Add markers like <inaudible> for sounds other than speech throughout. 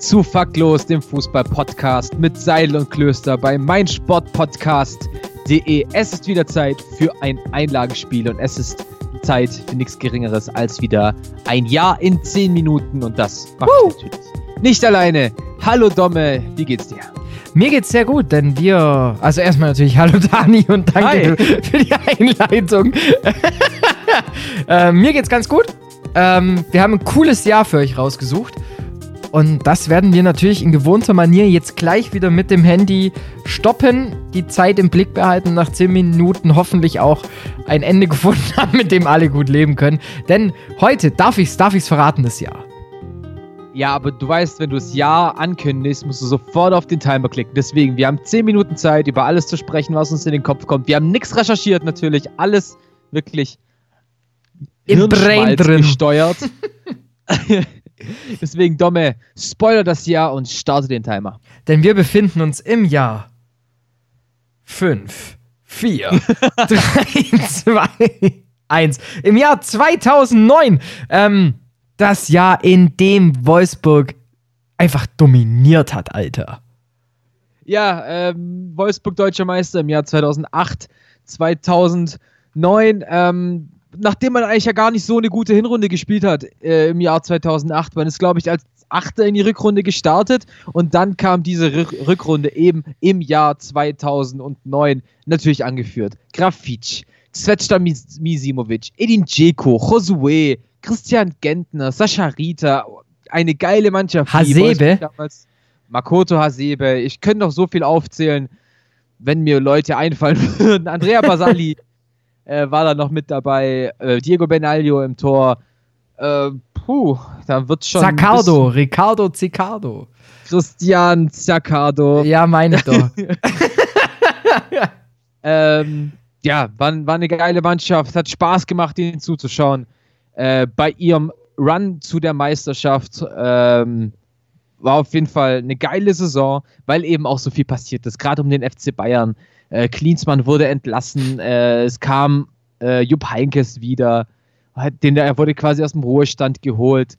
zu Faktlos, dem Fußball-Podcast mit Seidel und Klöster bei meinsportpodcast.de. Es ist wieder Zeit für ein Einlagenspiel und es ist Zeit für nichts Geringeres als wieder ein Jahr in zehn Minuten und das mache ich natürlich nicht alleine. Hallo Domme, wie geht's dir? Mir geht's sehr gut, denn wir. Also erstmal natürlich Hallo Dani und danke Hi. für die Einleitung. <laughs> äh, mir geht's ganz gut. Ähm, wir haben ein cooles Jahr für euch rausgesucht. Und das werden wir natürlich in gewohnter Manier jetzt gleich wieder mit dem Handy stoppen, die Zeit im Blick behalten, nach 10 Minuten hoffentlich auch ein Ende <laughs> gefunden haben, mit dem alle gut leben können. Denn heute darf ich's, darf ich's verraten, das Jahr. Ja, aber du weißt, wenn du das Jahr ankündigst, musst du sofort auf den Timer klicken. Deswegen, wir haben 10 Minuten Zeit, über alles zu sprechen, was uns in den Kopf kommt. Wir haben nichts recherchiert natürlich, alles wirklich im Brain drin gesteuert. <laughs> <laughs> Deswegen, Domme, spoiler das Jahr und starte den Timer. Denn wir befinden uns im Jahr 5, 4, 3, 2, 1. Im Jahr 2009. Ähm, das Jahr, in dem Wolfsburg einfach dominiert hat, Alter. Ja, ähm, Wolfsburg deutscher Meister im Jahr 2008, 2009. Ähm, nachdem man eigentlich ja gar nicht so eine gute Hinrunde gespielt hat äh, im Jahr 2008. Man ist, glaube ich, als Achter in die Rückrunde gestartet und dann kam diese Rückrunde eben im Jahr 2009 natürlich angeführt. Grafitsch, Svetsda Misimovic, Edin Dzeko, Josue, Christian Gentner, Sascha Rita, eine geile Mannschaft. Hasebe. Makoto Hasebe, ich könnte noch so viel aufzählen, wenn mir Leute einfallen <laughs> würden. Andrea Basali, äh, war da noch mit dabei. Äh, Diego Benaglio im Tor. Äh, puh, da wird schon. Zaccardo, Ricardo Ziccardo. Christian Zaccardo. Ja, meine doch. <laughs> ähm, ja, war, war eine geile Mannschaft. Hat Spaß gemacht, ihnen zuzuschauen. Äh, bei ihrem Run zu der Meisterschaft ähm, war auf jeden Fall eine geile Saison, weil eben auch so viel passiert ist, gerade um den FC Bayern. Äh, Klinsmann wurde entlassen. Äh, es kam äh, Jupp Heinkes wieder. Den, er wurde quasi aus dem Ruhestand geholt.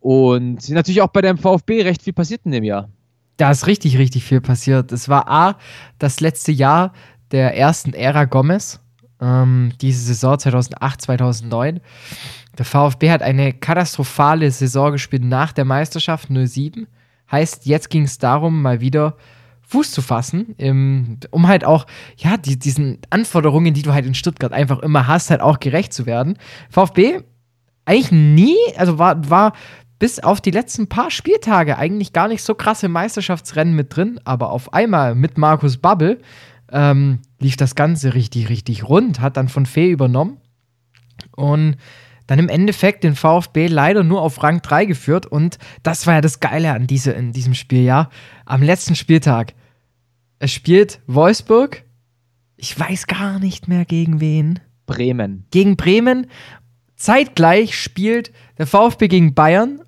Und natürlich auch bei dem VfB recht viel passiert in dem Jahr. Da ist richtig, richtig viel passiert. Es war A, das letzte Jahr der ersten Ära Gomez. Ähm, diese Saison 2008, 2009. Der VfB hat eine katastrophale Saison gespielt nach der Meisterschaft 07. Heißt, jetzt ging es darum, mal wieder Fuß zu fassen, um halt auch, ja, die, diesen Anforderungen, die du halt in Stuttgart einfach immer hast, halt auch gerecht zu werden. VfB eigentlich nie, also war, war bis auf die letzten paar Spieltage eigentlich gar nicht so krasse Meisterschaftsrennen mit drin, aber auf einmal mit Markus Babbel ähm, lief das Ganze richtig, richtig rund, hat dann von Fee übernommen und dann im Endeffekt den VfB leider nur auf Rang 3 geführt und das war ja das Geile an diese, in diesem Spiel, ja. Am letzten Spieltag es spielt Wolfsburg. Ich weiß gar nicht mehr gegen wen. Bremen. Gegen Bremen. Zeitgleich spielt der VfB gegen Bayern.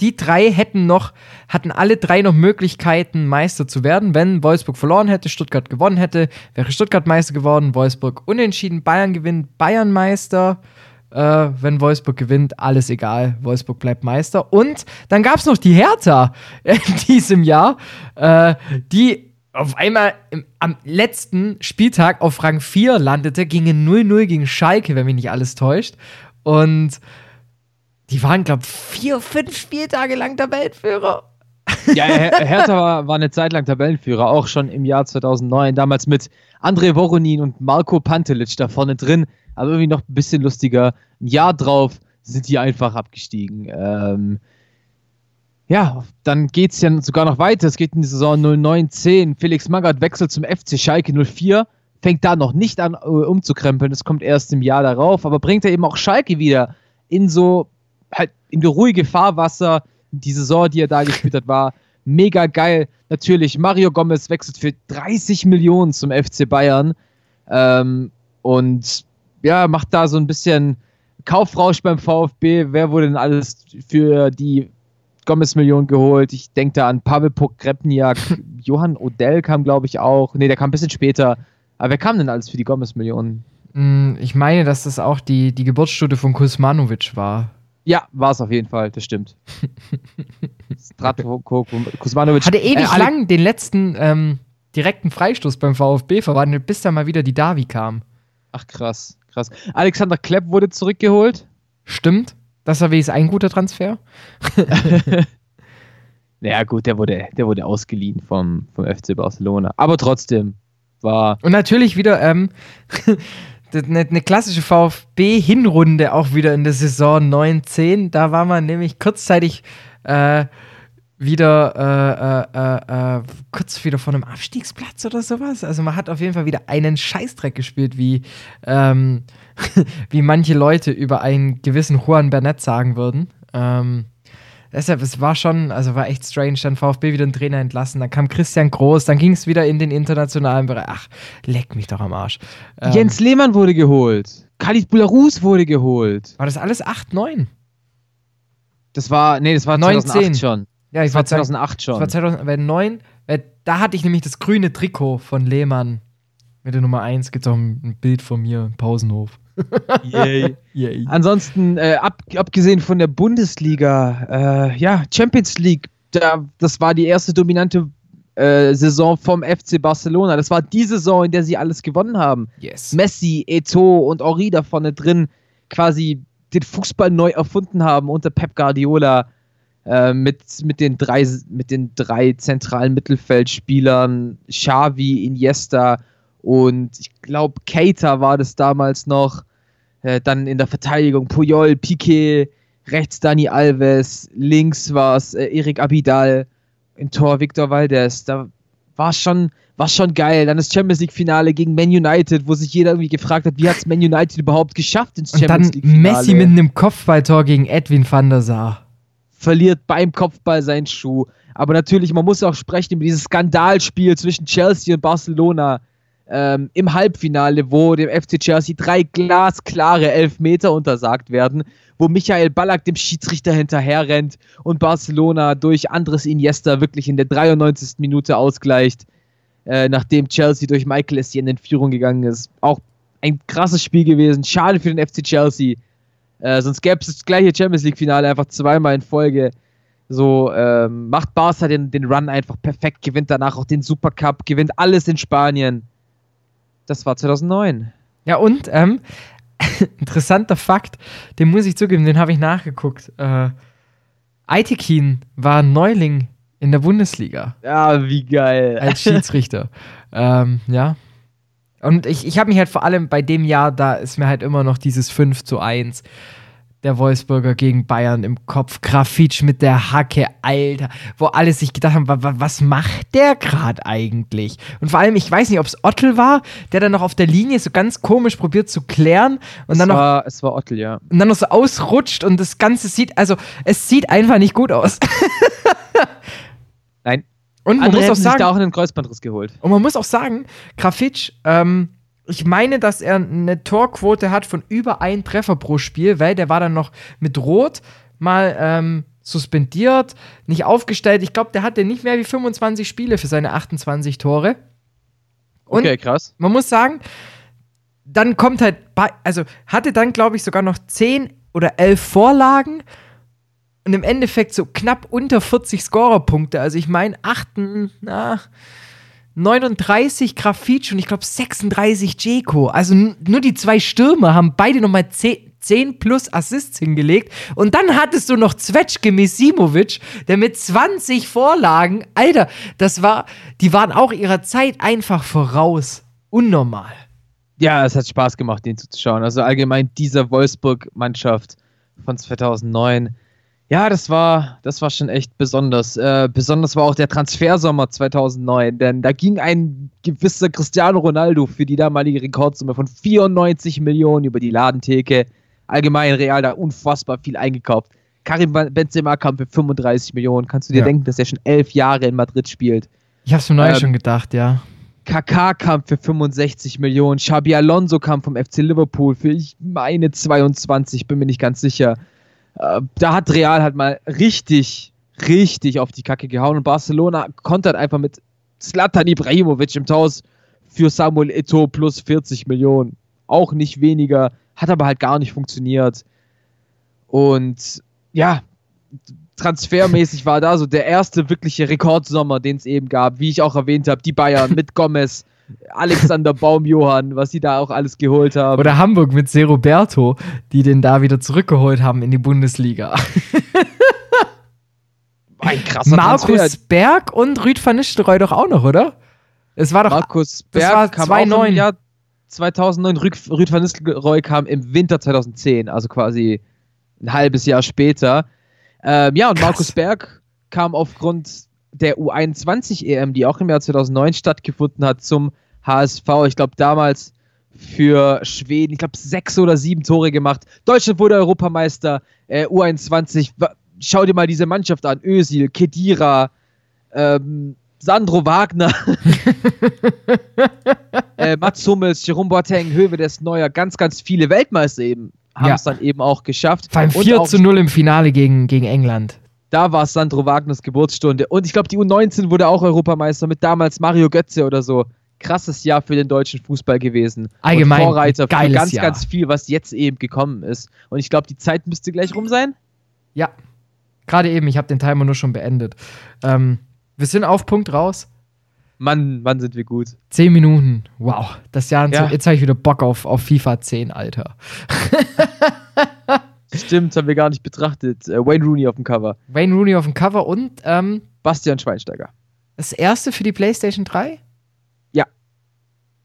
Die drei hätten noch, hatten alle drei noch Möglichkeiten, Meister zu werden. Wenn Wolfsburg verloren hätte, Stuttgart gewonnen hätte, wäre Stuttgart Meister geworden, Wolfsburg unentschieden, Bayern gewinnt, Bayern Meister. Äh, wenn Wolfsburg gewinnt, alles egal. Wolfsburg bleibt Meister. Und dann gab es noch die Hertha <laughs> in diesem Jahr, äh, die auf einmal im, am letzten Spieltag auf Rang 4 landete, gingen 0-0 gegen Schalke, wenn mich nicht alles täuscht. Und die waren, glaube ich, vier, fünf Spieltage lang Tabellenführer. <laughs> Ja, Her Hertha war, war, eine Zeit lang Tabellenführer, auch schon im Jahr 2009, damals mit André Voronin und Marco Pantelic da vorne drin, aber irgendwie noch ein bisschen lustiger. Ein Jahr drauf sind die einfach abgestiegen. Ähm, ja, dann geht es ja sogar noch weiter. Es geht in die Saison 09-10. Felix Magath wechselt zum FC Schalke 04, fängt da noch nicht an äh, umzukrempeln. Das kommt erst im Jahr darauf, aber bringt er eben auch Schalke wieder in so halt in ruhige Fahrwasser. Die Saison, die er da gespielt hat, war Mega geil. Natürlich, Mario Gomez wechselt für 30 Millionen zum FC Bayern. Ähm, und ja, macht da so ein bisschen Kaufrausch beim VfB. Wer wurde denn alles für die Gomez-Millionen geholt? Ich denke da an Pavel Pogrebniak, <laughs> Johann Odell kam, glaube ich, auch. Ne, der kam ein bisschen später. Aber wer kam denn alles für die Gomez-Millionen? Mm, Ich meine, dass das auch die, die Geburtsstunde von Kuzmanovic war. Ja, war es auf jeden Fall, das stimmt. <laughs> Stratko Kuzmanovic. Hatte ewig Äh, lang den letzten ähm, direkten Freistoß beim VfB verwandelt, bis dann mal wieder die Davi kam. Ach krass, krass. Alexander Klepp wurde zurückgeholt. Stimmt? Das war wenigstens ein guter Transfer. <laughs> Ja gut, der wurde, der wurde ausgeliehen vom, vom FC Barcelona. Aber trotzdem war Und natürlich wieder ähm, <laughs> eine, eine klassische VfB-Hinrunde auch wieder in der Saison 9-10. Da war man nämlich kurzzeitig äh, wieder äh, äh, äh, äh, kurz wieder vor einem Abstiegsplatz oder sowas. Also man hat auf jeden Fall wieder einen Scheißdreck gespielt, wie, ähm, <laughs> wie manche Leute über einen gewissen Juan Bernett sagen würden. Ähm, deshalb, es war schon, also war echt strange. Dann VfB wieder einen Trainer entlassen, dann kam Christian Groß, dann ging es wieder in den internationalen Bereich. Ach, leck mich doch am Arsch. Ähm, Jens Lehmann wurde geholt. Khalid Bularus wurde geholt. War das alles 8, 9? Das war, nee, das war 19. 2008 schon. Ja, Das war wollte sagen, 2008 Das schon. war 2009. Äh, da hatte ich nämlich das grüne Trikot von Lehmann. Mit der Nummer 1 gibt es auch ein, Bild von mir im Pausenhof. Yay. <laughs> Yay. Ansonsten, äh, ab, abgesehen von der Bundesliga, äh, ja, Champions League, da, das war die erste dominante äh, Saison vom FC Barcelona. Das war die Saison, in der sie alles gewonnen haben. Yes. Messi, Eto und Henri da vorne drin quasi den Fußball neu erfunden haben unter Pep Guardiola äh, mit, mit, den drei, mit den drei zentralen Mittelfeldspielern, Xavi, Iniesta und ich glaube Keita war das damals noch. Äh, dann in der Verteidigung Puyol, Piqué, rechts Dani Alves, links war es äh, Erik Abidal, im Tor Victor Valdez. Da war schon, war schon geil. Dann das Champions League-Finale gegen Man United, wo sich jeder irgendwie gefragt hat, wie hat es Man United überhaupt geschafft ins Champions dann League-Finale? Messi mit einem Kopfballtor gegen Edwin van der Sar. Verliert beim Kopfball seinen Schuh. Aber natürlich, man muss auch sprechen über dieses Skandalspiel zwischen Chelsea und Barcelona ähm, im Halbfinale, wo dem FC Chelsea drei glasklare Elfmeter untersagt werden, wo Michael Ballack dem Schiedsrichter hinterherrennt und Barcelona durch Andres Iniesta wirklich in der 93. Minute ausgleicht, äh, nachdem Chelsea durch Michael Essien in Führung gegangen ist. Auch ein krasses Spiel gewesen. Schade für den FC Chelsea. Äh, sonst gäbe es das gleiche Champions League-Finale einfach zweimal in Folge. So ähm, macht Barca den, den Run einfach perfekt, gewinnt danach auch den Supercup, gewinnt alles in Spanien. Das war 2009. Ja, und ähm, <laughs> interessanter Fakt, den muss ich zugeben, den habe ich nachgeguckt. Äh, Aitekin war Neuling in der Bundesliga Ja, wie geil. als <laughs> Schiedsrichter. ähm, ja. Und ich, ich habe mich halt vor allem bei dem Jahr, da ist mir halt immer noch dieses 5 zu 1 der Wolfsburger gegen Bayern im Kopf. Grafitsch mit der Hacke, Alter. Wo alle sich gedacht haben, wa- wa- was macht der gerade eigentlich? Und vor allem, ich weiß nicht, ob es Ottel war, der dann noch auf der Linie so ganz komisch probiert zu klären und es, dann noch war, es war Ottel, ja. und dann noch so ausrutscht und das Ganze sieht, also es sieht einfach nicht gut aus. <laughs> Nein. Und man Andere muss auch hätten sich sagen, da auch einen Kreuzbandriss geholt. und man muss auch sagen, Grafitsch, ähm, ich meine, dass er eine Torquote hat von über ein Treffer pro Spiel, weil der war dann noch mit Rot mal ähm, suspendiert, nicht aufgestellt. Ich glaube, der hatte nicht mehr wie 25 Spiele für seine 28 Tore. Und Okay, krass. man muss sagen, dann kommt halt, bei, also hatte dann, glaube ich, sogar noch 10 oder 11 Vorlagen und im Endeffekt so knapp unter 40 Scorerpunkte. Also ich meine, 8, na, 39 Grafitsch und ich glaube 36 Jeko. Also nur die zwei Stürmer haben beide nochmal 10, 10 plus Assists hingelegt. Und dann hattest du noch Zwetschke Misimovic, der mit 20 Vorlagen, Alter, das war, die waren auch ihrer Zeit einfach voraus. Unnormal. Ja, es hat Spaß gemacht, den zuzuschauen. Also allgemein dieser Wolfsburg-Mannschaft von 2009. Ja, das war, das war schon echt besonders. Äh, besonders war auch der Transfersommer 2009, denn da ging ein gewisser Cristiano Ronaldo für die damalige Rekordsumme von 94 Millionen über die Ladentheke. Allgemein Real da unfassbar viel eingekauft. Karim Benzema kam für 35 Millionen. Kannst du dir Ja. denken, dass er schon elf Jahre in Madrid spielt? Ich hab's mir neulich Ähm, schon gedacht, ja. Kaká kam für 65 Millionen. Xabi Alonso kam vom FC Liverpool für, ich meine, 22, bin mir nicht ganz sicher. Äh, da hat Real halt mal richtig, richtig auf die Kacke gehauen und Barcelona kontert einfach mit Zlatan Ibrahimovic im Taus für Samuel Eto'o plus 40 Millionen. Auch nicht weniger, hat aber halt gar nicht funktioniert. Und ja, transfermäßig war da so der erste wirkliche Rekordsommer, den es eben gab. Wie ich auch erwähnt habe, die Bayern mit Gomez, Alexander Baumjohann, was sie da auch alles geholt haben. Oder Hamburg mit Se Roberto, die den da wieder zurückgeholt haben in die Bundesliga. <laughs> ein krasser Markus Transfer. Berg und Rüd van Nistelrooy doch auch noch, oder? Es war doch. Markus das Berg war kam 2009. auch im Jahr 2009. Rüd, Rüd van Nistelrooy kam im Winter 2010, also quasi ein halbes Jahr später. Ähm, ja, und Krass. Markus Berg kam aufgrund der U21 EM, E die auch im Jahr 2009 stattgefunden hat, zum HSV. Ich glaube damals für Schweden, ich glaube sechs oder sieben Tore gemacht. Deutschland wurde Europameister, äh, U21. Wa- Schau dir mal diese Mannschaft an: Özil, Kedira, ähm, Sandro Wagner, <laughs> äh, Mats Hummels, Jerome Boateng, Hövedes, Neuer, ganz, ganz viele Weltmeister eben haben Ja. es dann eben auch geschafft. Vor allem Und 4 auch zu 0 im Finale gegen, gegen England. Da war Sandro Wagners Geburtsstunde. Und ich glaube, die U19 wurde auch Europameister mit damals Mario Götze oder so. Krasses Jahr für den deutschen Fußball gewesen. Allgemein Und Vorreiter für ganz, Jahr. ganz viel, was jetzt eben gekommen ist. Und ich glaube, die Zeit müsste gleich rum sein. Ja. Gerade eben, ich habe den Timer nur schon beendet. Ähm, wir sind auf Punkt raus. Mann, Mann, sind wir gut. 10 Minuten. Wow. Das Jahr, Ja. jetzt habe ich wieder Bock auf, auf FIFA 10, Alter. <laughs> Stimmt, haben wir gar nicht betrachtet. Äh, Wayne Rooney auf dem Cover. Wayne Rooney auf dem Cover und ähm, Bastian Schweinsteiger. das erste für die PlayStation 3?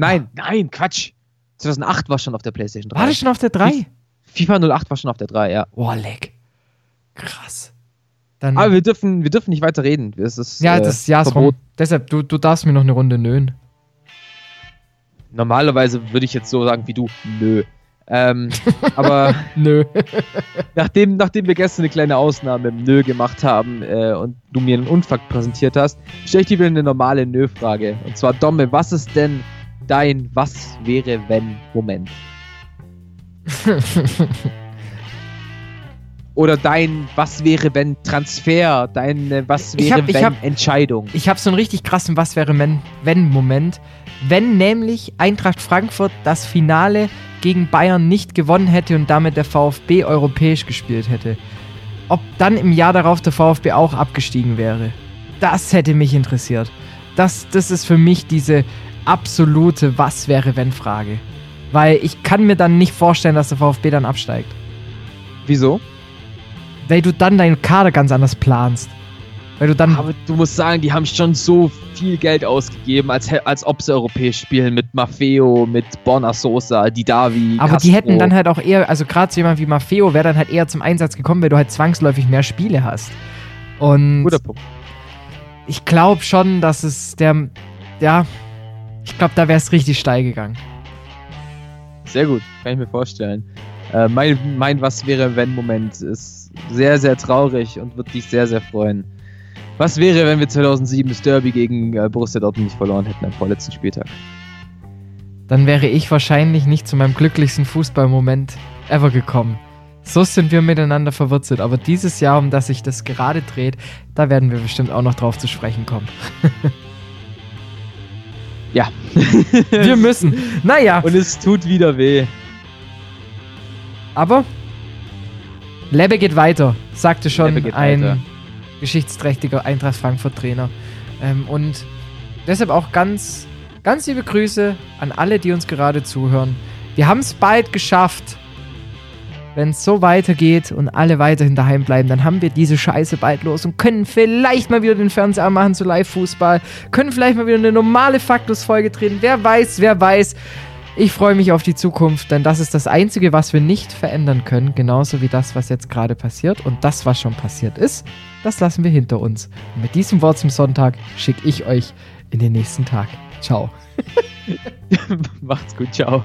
Nein, nein, Quatsch. 2008 war schon auf der PlayStation 3. War das schon auf der 3? FIFA 08 war schon auf der 3, ja. Boah, leck. Krass. Dann, Aber wir dürfen, wir dürfen nicht weiter reden. Das ist, ja, äh, das Jahr ist rum. verboten. Deshalb, du, du darfst mir noch eine Runde nöhen. Normalerweise würde ich jetzt so sagen wie du, nö. Ähm, <laughs> aber Nö. nachdem, nachdem wir gestern eine kleine Ausnahme im Nö gemacht haben äh, und du mir einen Unfakt präsentiert hast, stelle ich dir wieder eine normale Nö-Frage. Und zwar, Domme, was ist denn dein Was wäre wenn Moment? <laughs> Oder dein Was wäre wenn Transfer? Dein Was Ich wäre hab- ich wenn hab- Entscheidung? Ich habe so einen richtig krassen Was wäre wenn- wenn Moment. Wenn nämlich Eintracht Frankfurt das Finale gegen Bayern nicht gewonnen hätte und damit der VfB europäisch gespielt hätte. Ob dann im Jahr darauf der VfB auch abgestiegen wäre. Das hätte mich interessiert. Das, das ist für mich diese absolute Was wäre wenn Frage. Weil ich kann mir dann nicht vorstellen, dass der VfB dann absteigt. Wieso? Weil du dann deinen Kader ganz anders planst. Weil du dann Aber du musst sagen, die haben schon so viel Geld ausgegeben, als, als ob sie europäisch spielen. Mit Maffeo, mit Borna Sosa, Didavi. Aber die Castro. hätten dann halt auch eher, also gerade so jemand wie Maffeo wäre dann halt eher zum Einsatz gekommen, weil du halt zwangsläufig mehr Spiele hast. Und Guter Punkt. ich glaube schon, dass es der, ja, ich glaube, da wäre es richtig steil gegangen. Sehr gut, kann ich mir vorstellen. Äh, mein, mein Was wäre wenn Moment ist sehr, sehr traurig und wird dich sehr, sehr freuen. Was wäre, wenn wir 2007 das Derby gegen äh, Borussia Dortmund nicht verloren hätten am vorletzten Spieltag? Dann wäre ich wahrscheinlich nicht zu meinem glücklichsten Fußballmoment ever gekommen. So sind wir miteinander verwurzelt. Aber dieses Jahr, um das sich das gerade dreht, da werden wir bestimmt auch noch drauf zu sprechen kommen. <laughs> Ja. <laughs> Wir müssen. Naja, und es tut wieder weh. aber Lebbe geht weiter, sagte schon ein weiter. Geschichtsträchtiger Eintracht Frankfurt Trainer. Ähm, und deshalb auch ganz, ganz liebe Grüße an alle, die uns gerade zuhören. Wir haben es bald geschafft. Wenn es so weitergeht und alle weiterhin daheim bleiben, dann haben wir diese Scheiße bald los und können vielleicht mal wieder den Fernseher machen zu Live-Fußball, können vielleicht mal wieder eine normale Faktlos-Folge drehen. Wer weiß, wer weiß. Ich freue mich auf die Zukunft, denn das ist das Einzige, was wir nicht verändern können, genauso wie das, was jetzt gerade passiert. Und das, was schon passiert ist, das lassen wir hinter uns. Und mit diesem Wort zum Sonntag schicke ich euch in den nächsten Tag. Ciao. <laughs> Macht's gut, ciao.